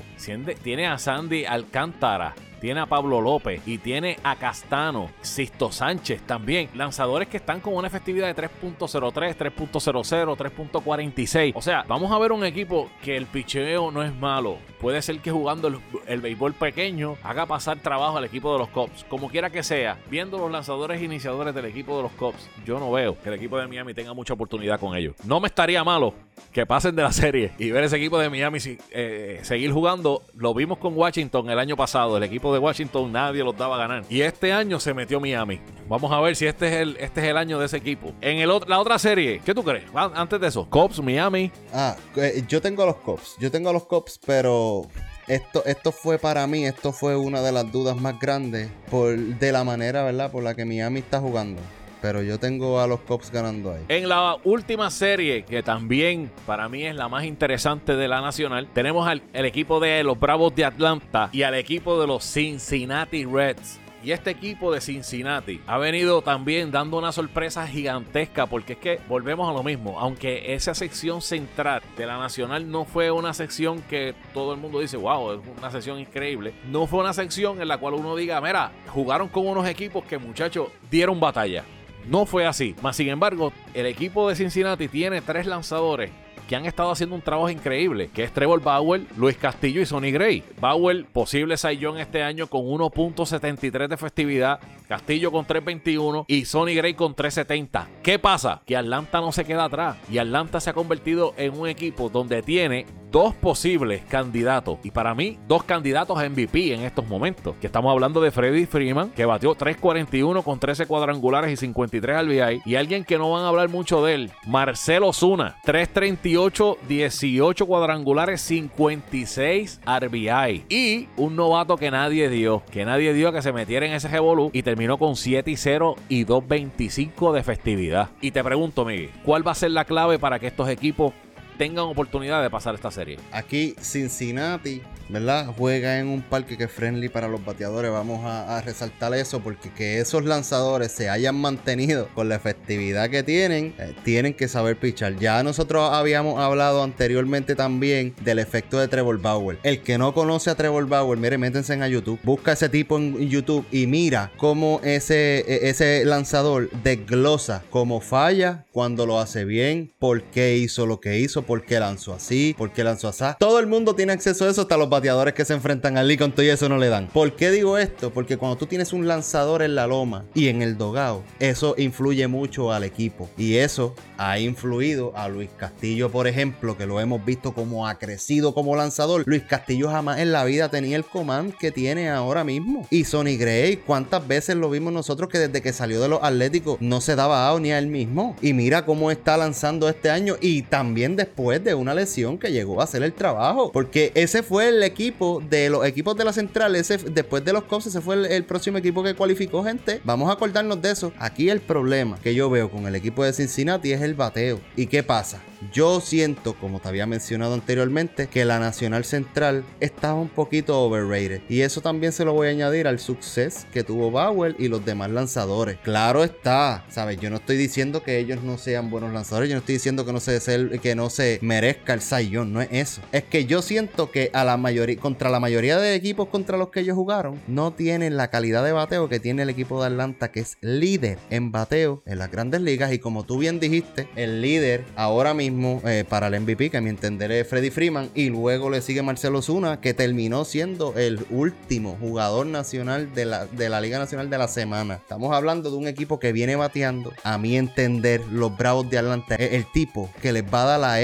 Tiene a Sandy Alcántara, tiene a Pablo López y tiene a Castano, Sisto Sánchez también. Lanzadores que están con una efectividad de 3.03, 3.00, 3.46. O sea, vamos a ver un equipo que el picheo no es malo. Puede ser que jugando el, el béisbol pequeño haga pasar trabajo al equipo de los Cubs. Como quiera que sea, viendo los lanzadores iniciadores del equipo de los Cubs, yo no veo que el equipo de Miami tenga mucha oportunidad con ellos. No me estaría malo que pasen de la serie y ver ese equipo de Miami eh, seguir jugando. Lo vimos con Washington el año pasado. El equipo de Washington nadie los daba a ganar. Y este año se metió Miami. Vamos a ver si este es el, este es el año de ese equipo. En el, la otra serie, ¿qué tú crees? Antes de eso, Cops, Miami. Ah, eh, yo tengo a los Cops. Yo tengo a los Cops, pero esto, esto fue para mí, esto fue una de las dudas más grandes por, de la manera, ¿verdad? Por la que Miami está jugando. Pero yo tengo a los Cops ganando ahí. En la última serie, que también para mí es la más interesante de la nacional, tenemos al el equipo de los Bravos de Atlanta y al equipo de los Cincinnati Reds. Y este equipo de Cincinnati ha venido también dando una sorpresa gigantesca porque es que volvemos a lo mismo. Aunque esa sección central de la Nacional no fue una sección que todo el mundo dice, wow, es una sección increíble. No fue una sección en la cual uno diga, mira, jugaron con unos equipos que muchachos dieron batalla. No fue así. Más sin embargo, el equipo de Cincinnati tiene tres lanzadores que han estado haciendo un trabajo increíble, que es Trevor Bauer, Luis Castillo y Sonny Gray. Bauer, posible Saiyón este año con 1.73 de festividad, Castillo con 3.21 y Sonny Gray con 3.70. ¿Qué pasa? Que Atlanta no se queda atrás y Atlanta se ha convertido en un equipo donde tiene dos posibles candidatos. Y para mí, dos candidatos a MVP en estos momentos. Que estamos hablando de Freddy Freeman, que batió 3.41 con 13 cuadrangulares y 53 RBI. Y alguien que no van a hablar mucho de él, Marcelo Zuna, 3.38, 18 cuadrangulares, 56 RBI. Y un novato que nadie dio, que nadie dio que se metiera en ese revolú y terminó con 7 y 0 y 2.25 de festividad. Y te pregunto, Miguel, ¿cuál va a ser la clave para que estos equipos tengan oportunidad de pasar esta serie? Aquí Cincinnati ¿verdad? Juega en un parque que es friendly para los bateadores. Vamos a, resaltar eso porque que esos lanzadores se hayan mantenido con la efectividad que tienen, eh, tienen que saber pichar. Ya nosotros habíamos hablado anteriormente también del efecto de Trevor Bauer. El que no conoce a Trevor Bauer, mire, métense en YouTube, busca ese tipo en YouTube y mira cómo ese, e, ese lanzador desglosa cómo falla cuando lo hace bien, por qué hizo lo que hizo, por qué lanzó así, por qué lanzó así. Todo el mundo tiene acceso a eso, hasta los bateadores que se enfrentan al con y eso no le dan. ¿Por qué digo esto? Porque cuando tú tienes un lanzador en la loma y en el dogado, eso influye mucho al equipo. Y eso ha influido a Luis Castillo, por ejemplo, que lo hemos visto como ha crecido como lanzador. Luis Castillo jamás en la vida tenía el command que tiene ahora mismo. Y Sonny Gray, ¿cuántas veces lo vimos nosotros que desde que salió de los Atléticos no se daba out ni a él mismo? Y mira cómo está lanzando este año y también después de una lesión que llegó a hacer el trabajo. Porque ese fue el equipo de los equipos de la central, ese, después de los Cubs, ese fue el, el, próximo equipo que cualificó gente. Vamos a acordarnos de eso. Aquí el problema que yo veo con el equipo de Cincinnati es el bateo. ¿Y qué pasa? Yo siento, como te había mencionado anteriormente, que la Nacional Central estaba un poquito overrated. Y eso también se lo voy a añadir al suceso que tuvo Bauer y los demás lanzadores. Claro está, ¿sabes? Yo no estoy diciendo que ellos no sean buenos lanzadores. Yo no estoy diciendo que no se, que no se merezca el Sayón. No es eso. Es que yo siento que la contra la mayoría de equipos contra los que ellos jugaron, no tienen la calidad de bateo que tiene el equipo de Atlanta, que es líder en bateo en las grandes ligas. Y como tú bien dijiste, el líder ahora mismo eh, para el MVP, que a mi entender es Freddy Freeman, y luego le sigue Marcelo Zuna, que terminó siendo el último jugador nacional de la, de la Liga Nacional de la semana. Estamos hablando de un equipo que viene bateando, a mi entender, los Bravos de Atlanta, el tipo que les va a dar a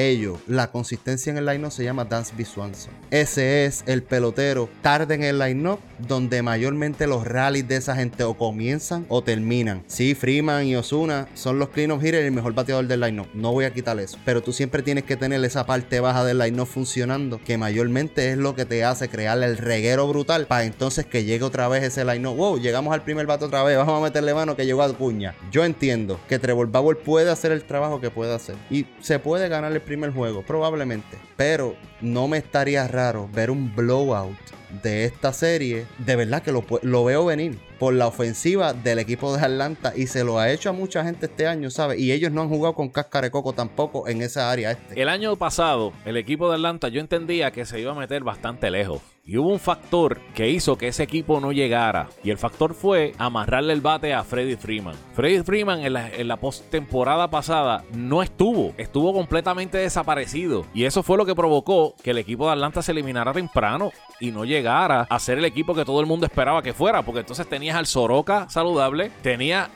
la consistencia en el line-up se llama Dansby Swanson. Ese es el pelotero tarde en el line-up, donde mayormente los rallies de esa gente o comienzan o terminan. Sí, Freeman y Osuna son los clean of hitters y el mejor bateador del line-up. No voy a quitar eso. Pero tú siempre tienes que tener esa parte baja del line no funcionando, que mayormente es lo que te hace crear el reguero brutal para entonces que llegue otra vez ese line no. Wow, llegamos al primer bate otra vez, vamos a meterle mano que llegó a Cuña. Yo entiendo que Trevor Bauer puede hacer el trabajo que puede hacer y se puede ganar el primer juego, probablemente, pero no me estaría raro ver un blowout de esta serie, de verdad que lo, veo venir por la ofensiva del equipo de Atlanta y se lo ha hecho a mucha gente este año, ¿sabes? Y ellos no han jugado con cáscara de coco tampoco en esa área este. El año pasado, el equipo de Atlanta yo entendía que se iba a meter bastante lejos. Y hubo un factor que hizo que ese equipo no llegara. Y el factor fue amarrarle el bate a Freddy Freeman. Freddy Freeman en la, en la postemporada pasada no estuvo. Estuvo completamente desaparecido. Y eso fue lo que provocó que el equipo de Atlanta se eliminara temprano y no llegara a ser el equipo que todo el mundo esperaba que fuera. Porque entonces tenías al Soroka saludable, tenía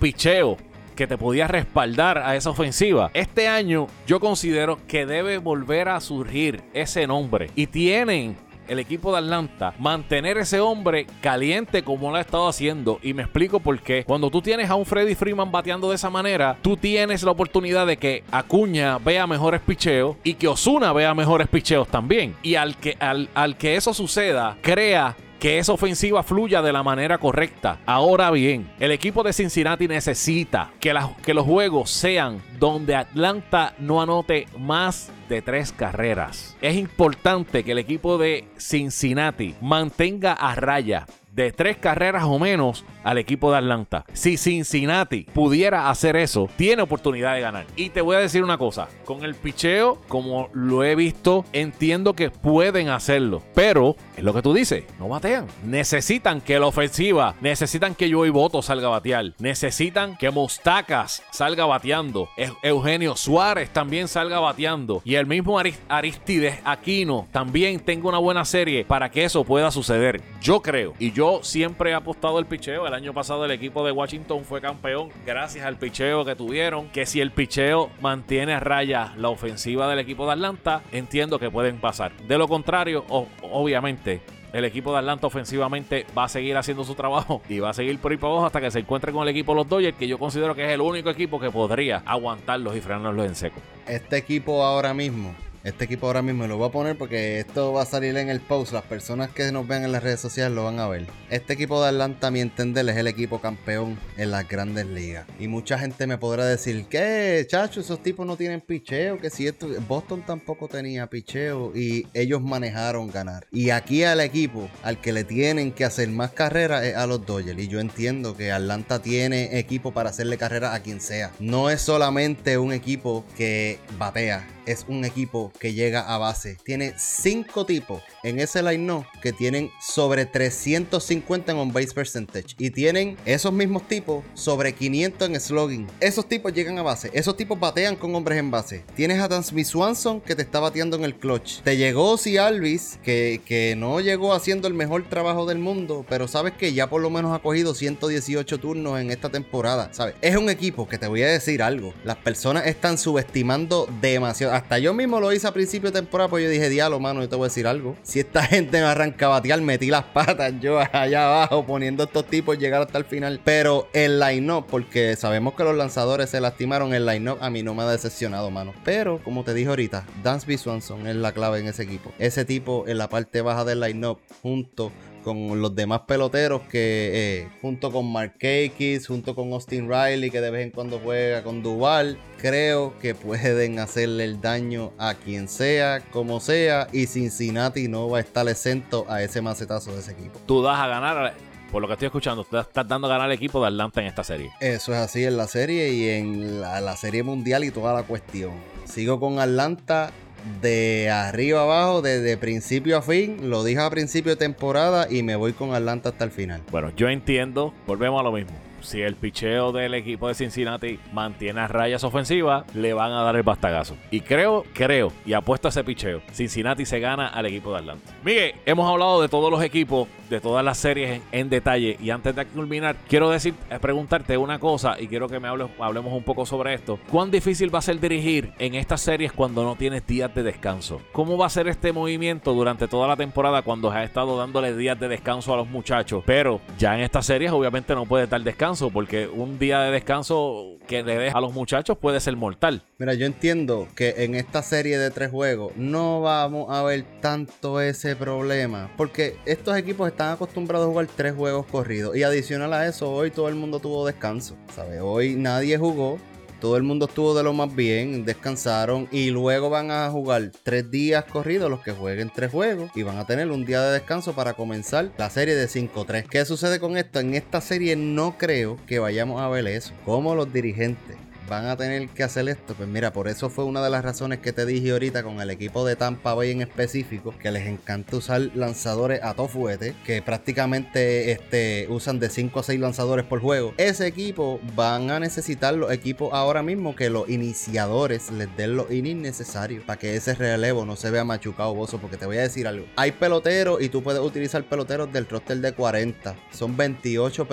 picheo que te podía respaldar a esa ofensiva. Este año yo considero que debe volver a surgir ese nombre. Y tienen el equipo de Atlanta mantener ese hombre caliente como lo ha estado haciendo. Y me explico por qué. Cuando tú tienes a un Freddy Freeman bateando de esa manera, tú tienes la oportunidad de que Acuña vea mejores picheos y que Osuna vea mejores picheos también. Y al que, al, al que eso suceda, crea que esa ofensiva fluya de la manera correcta. Ahora bien, el equipo de Cincinnati necesita que, que los juegos sean donde Atlanta no anote más de tres carreras. Es importante que el equipo de Cincinnati mantenga a raya de tres carreras o menos al equipo de Atlanta. Si Cincinnati pudiera hacer eso, tiene oportunidad de ganar. Y te voy a decir una cosa, con el picheo, como lo he visto, entiendo que pueden hacerlo, pero es lo que tú dices, no batean. Necesitan que la ofensiva, necesitan que Joey Boto salga a batear, necesitan que Mostacas salga bateando, Eugenio Suárez también salga bateando y el mismo Aristides Aquino también tenga una buena serie para que eso pueda suceder. Yo creo y yo Yo siempre he apostado el picheo. El año pasado el equipo de Washington fue campeón gracias al picheo que tuvieron. Que si el picheo mantiene a raya la ofensiva del equipo de Atlanta, entiendo que pueden pasar. De lo contrario, obviamente, el equipo de Atlanta ofensivamente va a seguir haciendo su trabajo y va a seguir por ahí para abajo hasta que se encuentre con el equipo de los Dodgers, que yo considero que es el único equipo que podría aguantarlos y frenarlos en seco. Este equipo ahora mismo este equipo ahora mismo lo voy a poner porque esto va a salir en el post. Las personas que nos vean en las redes sociales lo van a ver. Este equipo de Atlanta, a mi entender, es el equipo campeón en las grandes ligas. Y mucha gente me podrá decir, ¿qué, chacho? Esos tipos no tienen picheo. Que si esto... Boston tampoco tenía picheo y ellos manejaron ganar. Y aquí al equipo, al que le tienen que hacer más carrera es a los Dodgers. Y yo entiendo que Atlanta tiene equipo para hacerle carrera a quien sea. No es solamente un equipo que batea es un equipo que llega a base. Tiene cinco tipos en ese line que tienen sobre 350 en on base percentage y tienen esos mismos tipos sobre 500 en slugging. Esos tipos llegan a base, esos tipos batean con hombres en base. Tienes a Dansby Swanson que te está bateando en el clutch. Te llegó si Alvis que, que no llegó haciendo el mejor trabajo del mundo, pero sabes que ya por lo menos ha cogido 118 turnos en esta temporada, ¿sabes? Es un equipo que te voy a decir algo. Las personas están subestimando demasiado. Hasta yo mismo lo hice a principio de temporada, pues yo dije, diablo, mano, yo te voy a decir algo si esta gente me arranca a batear, metí las patas yo allá abajo poniendo estos tipos llegar hasta el final. Pero el line-up, porque sabemos que los lanzadores se lastimaron, el line-up a mí no me ha decepcionado, mano. Pero, como te dije ahorita, Dansby Swanson es la clave en ese equipo. Ese tipo en la parte baja del line-up, junto con los demás peloteros que eh, junto con Mark Cakes, junto con Austin Riley que de vez en cuando juega con Duval, creo que pueden hacerle el daño a quien sea, como sea, y Cincinnati no va a estar exento a ese macetazo de ese equipo. Tú das a ganar por lo que estoy escuchando, tú estás dando a ganar al equipo de Atlanta en esta serie. Eso es así en la serie y en la serie mundial y toda la cuestión. Sigo con Atlanta de arriba abajo, desde principio a fin. Lo dije a principio de temporada y me voy con Atlanta hasta el final. Bueno, yo entiendo, volvemos a lo mismo si el picheo del equipo de Cincinnati mantiene a rayas ofensivas, le van a dar el bastagazo. Y creo, creo, y apuesto a ese picheo, Cincinnati se gana al equipo de Atlanta. Miguel, hemos hablado de todos los equipos, de todas las series en, detalle, y antes de culminar, quiero decir, eh, preguntarte una cosa, y quiero que me hables, hablemos un poco sobre esto. ¿Cuán difícil va a ser dirigir en estas series cuando no tienes días de descanso? ¿Cómo va a ser este movimiento durante toda la temporada cuando has estado dándole días de descanso a los muchachos? Pero ya en estas series obviamente no puede dar descanso porque un día de descanso que le deja a los muchachos puede ser mortal. Mira, yo entiendo que en esta serie de tres juegos no vamos a ver tanto ese problema, porque estos equipos están acostumbrados a jugar tres juegos corridos y adicional a eso, hoy todo el mundo tuvo descanso, ¿sabes? Hoy nadie jugó, todo el mundo estuvo de lo más bien, descansaron y luego van a jugar tres días corridos los que jueguen tres juegos y van a tener un día de descanso para comenzar la serie de 5-3. ¿Qué sucede con esto? En esta serie no creo que vayamos a ver eso. Como los dirigentes van a tener que hacer esto. Pues mira, por eso fue una de las razones que te dije ahorita con el equipo de Tampa Bay en específico, que les encanta usar lanzadores a tofuete, que prácticamente este, usan de 5 a 6 lanzadores por juego. Ese equipo van a necesitar los equipos ahora mismo que los iniciadores les den los innings necesarios para que ese relevo no se vea machucado, bozo. Porque te voy a decir algo: hay peloteros y tú puedes utilizar peloteros del roster de 40. Son 28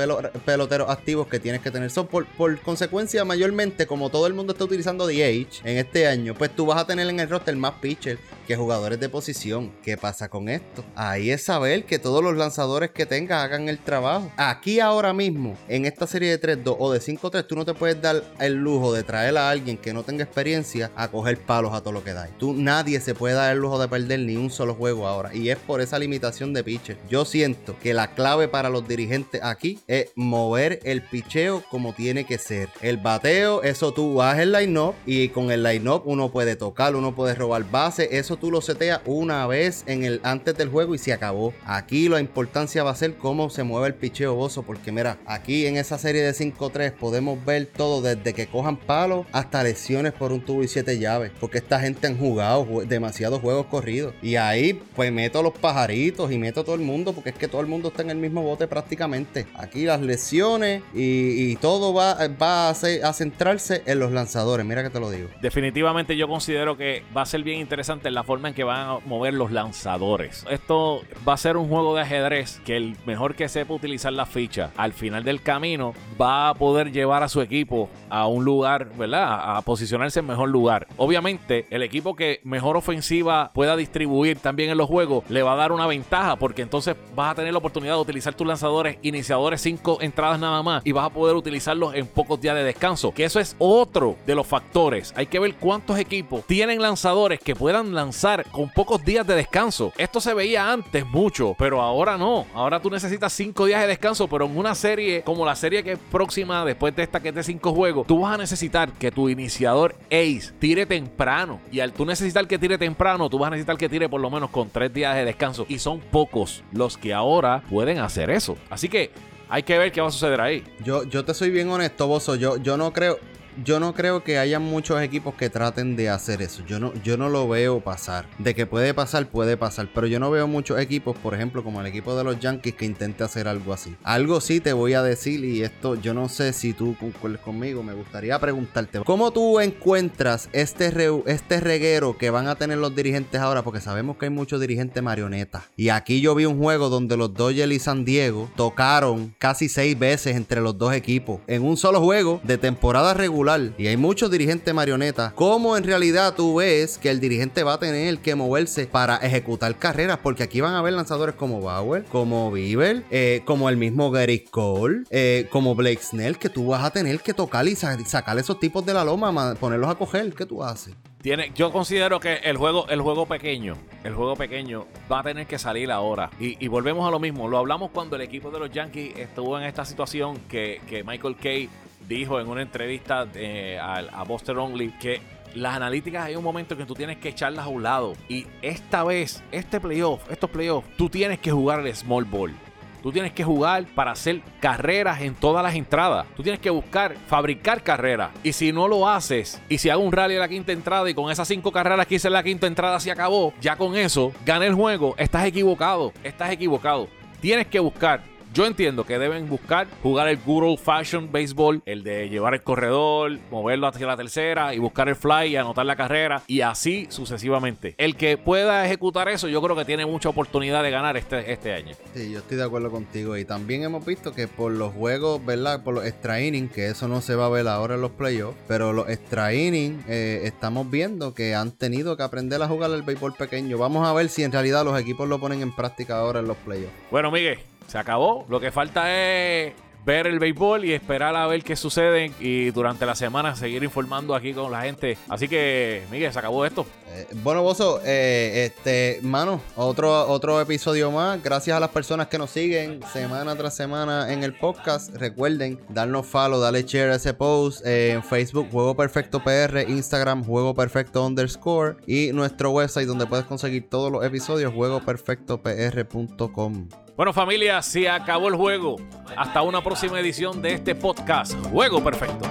peloteros activos que tienes que tener. Son por, por consecuencia, mayormente como todo el mundo está utilizando DH en este año, pues tú vas a tener en el roster más pitchers que jugadores de posición. ¿Qué pasa con esto? Ahí es saber que todos los lanzadores que tengas hagan el trabajo. Aquí ahora mismo, en esta serie de 3-2 o de 5-3, tú no te puedes dar el lujo de traer a alguien que no tenga experiencia a coger palos a todo lo que da. Tú nadie se puede dar el lujo de perder ni un solo juego ahora. Y es por esa limitación de pitcher. Yo siento que la clave para los dirigentes aquí es mover el picheo como tiene que ser. El bateo es eso tú vas el line-up y con el line-up uno puede tocar, uno puede robar base. Eso tú lo seteas una vez en el antes del juego y se acabó. Aquí la importancia va a ser cómo se mueve el picheo bozo. Porque mira, aquí en esa serie de 5-3 podemos ver todo desde que cojan palos hasta lesiones por un tubo y siete llaves. Porque esta gente han jugado demasiados juegos corridos. Y ahí pues meto los pajaritos y meto todo el mundo porque es que todo el mundo está en el mismo bote prácticamente. Aquí las lesiones y, todo va, va a, a centrarse en los lanzadores, mira que te lo digo. Definitivamente yo considero que va a ser bien interesante la, forma en que van a mover los lanzadores. Esto va a ser un juego de ajedrez que el mejor que sepa utilizar la ficha al final del camino va a poder llevar a su equipo a un lugar, ¿verdad? A posicionarse en mejor lugar. Obviamente, el equipo que mejor ofensiva pueda distribuir también en los juegos le va a dar una ventaja porque entonces vas a tener la oportunidad de utilizar tus lanzadores iniciadores cinco entradas nada más y vas a poder utilizarlos en pocos días de descanso. Que eso es otro de los factores. Hay que ver cuántos equipos tienen lanzadores que puedan lanzar con pocos días de descanso. Esto se veía antes mucho, pero ahora no. Ahora tú necesitas cinco días de descanso, pero en una serie como la serie que es próxima después de esta que es de cinco juegos, tú vas a necesitar que tu iniciador Ace tire temprano. Y al tú necesitar que tire temprano, tú vas a necesitar que tire por lo menos con tres días de descanso. Y son pocos los que ahora pueden hacer eso. Así que hay que ver qué va a suceder ahí. Yo, yo te soy bien honesto, Bozo. Yo, yo no creo yo no creo que haya muchos equipos que traten de hacer eso. Yo no, yo no lo veo pasar. De que puede pasar, puede pasar. Pero yo no veo muchos equipos, por ejemplo, como el equipo de los Yankees, que intente hacer algo así. Algo sí te voy a decir, y esto yo no sé si tú concuerdes conmigo. Me gustaría preguntarte: ¿Cómo tú encuentras este, este reguero que van a tener los dirigentes ahora? Porque sabemos que hay muchos dirigentes marionetas. Y aquí yo vi un juego donde los Dodgers y San Diego tocaron casi seis veces entre los dos equipos. En un solo juego de temporada regular y hay muchos dirigentes marionetas, ¿cómo en realidad tú ves que el dirigente va a tener que moverse para ejecutar carreras? Porque aquí van a haber lanzadores como Bauer, como Bieber, eh, como el mismo Gary Cole, eh, como Blake Snell, que tú vas a tener que tocar y sacar esos tipos de la loma, ponerlos a coger. ¿Qué tú haces? Tiene, yo considero que el juego, el juego pequeño, el juego pequeño va a tener que salir ahora. Y, volvemos a lo mismo. Lo hablamos cuando el equipo de los Yankees estuvo en esta situación que, que Michael Kay dijo en una entrevista eh, a, Buster Only que las analíticas hay un momento en que tú tienes que echarlas a un lado. Y esta vez, este playoff, estos playoffs, tú tienes que jugar el small ball. Tú tienes que jugar para hacer carreras en todas las entradas. Tú tienes que buscar, fabricar carreras. Y si no lo haces, y si hago un rally a la quinta entrada y con esas cinco carreras que hice en la quinta entrada se acabó, ya con eso, gané el juego, estás equivocado. Estás equivocado. Tienes que buscar yo entiendo que deben buscar jugar el good old fashion baseball, el de llevar el corredor, moverlo hacia la tercera y buscar el fly y anotar la carrera y así sucesivamente. El que pueda ejecutar eso, yo creo que tiene mucha oportunidad de ganar este, este año. Sí, yo estoy de acuerdo contigo. Y también hemos visto que por los juegos, ¿verdad? Por los extra innings, que eso no se va a ver ahora en los playoffs, pero los extra innings eh, estamos viendo que han tenido que aprender a jugar el béisbol pequeño. Vamos a ver si en realidad los equipos lo ponen en práctica ahora en los playoffs. Bueno, Miguel, se acabó. Lo que falta es ver el béisbol y esperar a ver qué sucede y durante la semana seguir informando aquí con la gente. Así que, Miguel, se acabó esto. Eh, bueno, Bozo, eh, este, mano, otro, otro episodio más. Gracias a las personas que nos siguen semana tras semana en el podcast. Recuerden darnos follow, darle share a ese post eh, en Facebook, Juego Perfecto PR, Instagram, Juego Perfecto underscore y nuestro website donde puedes conseguir todos los episodios, juegoperfectopr.com. Bueno familia, se acabó el juego. Hasta una próxima edición de este podcast. Juego Perfecto.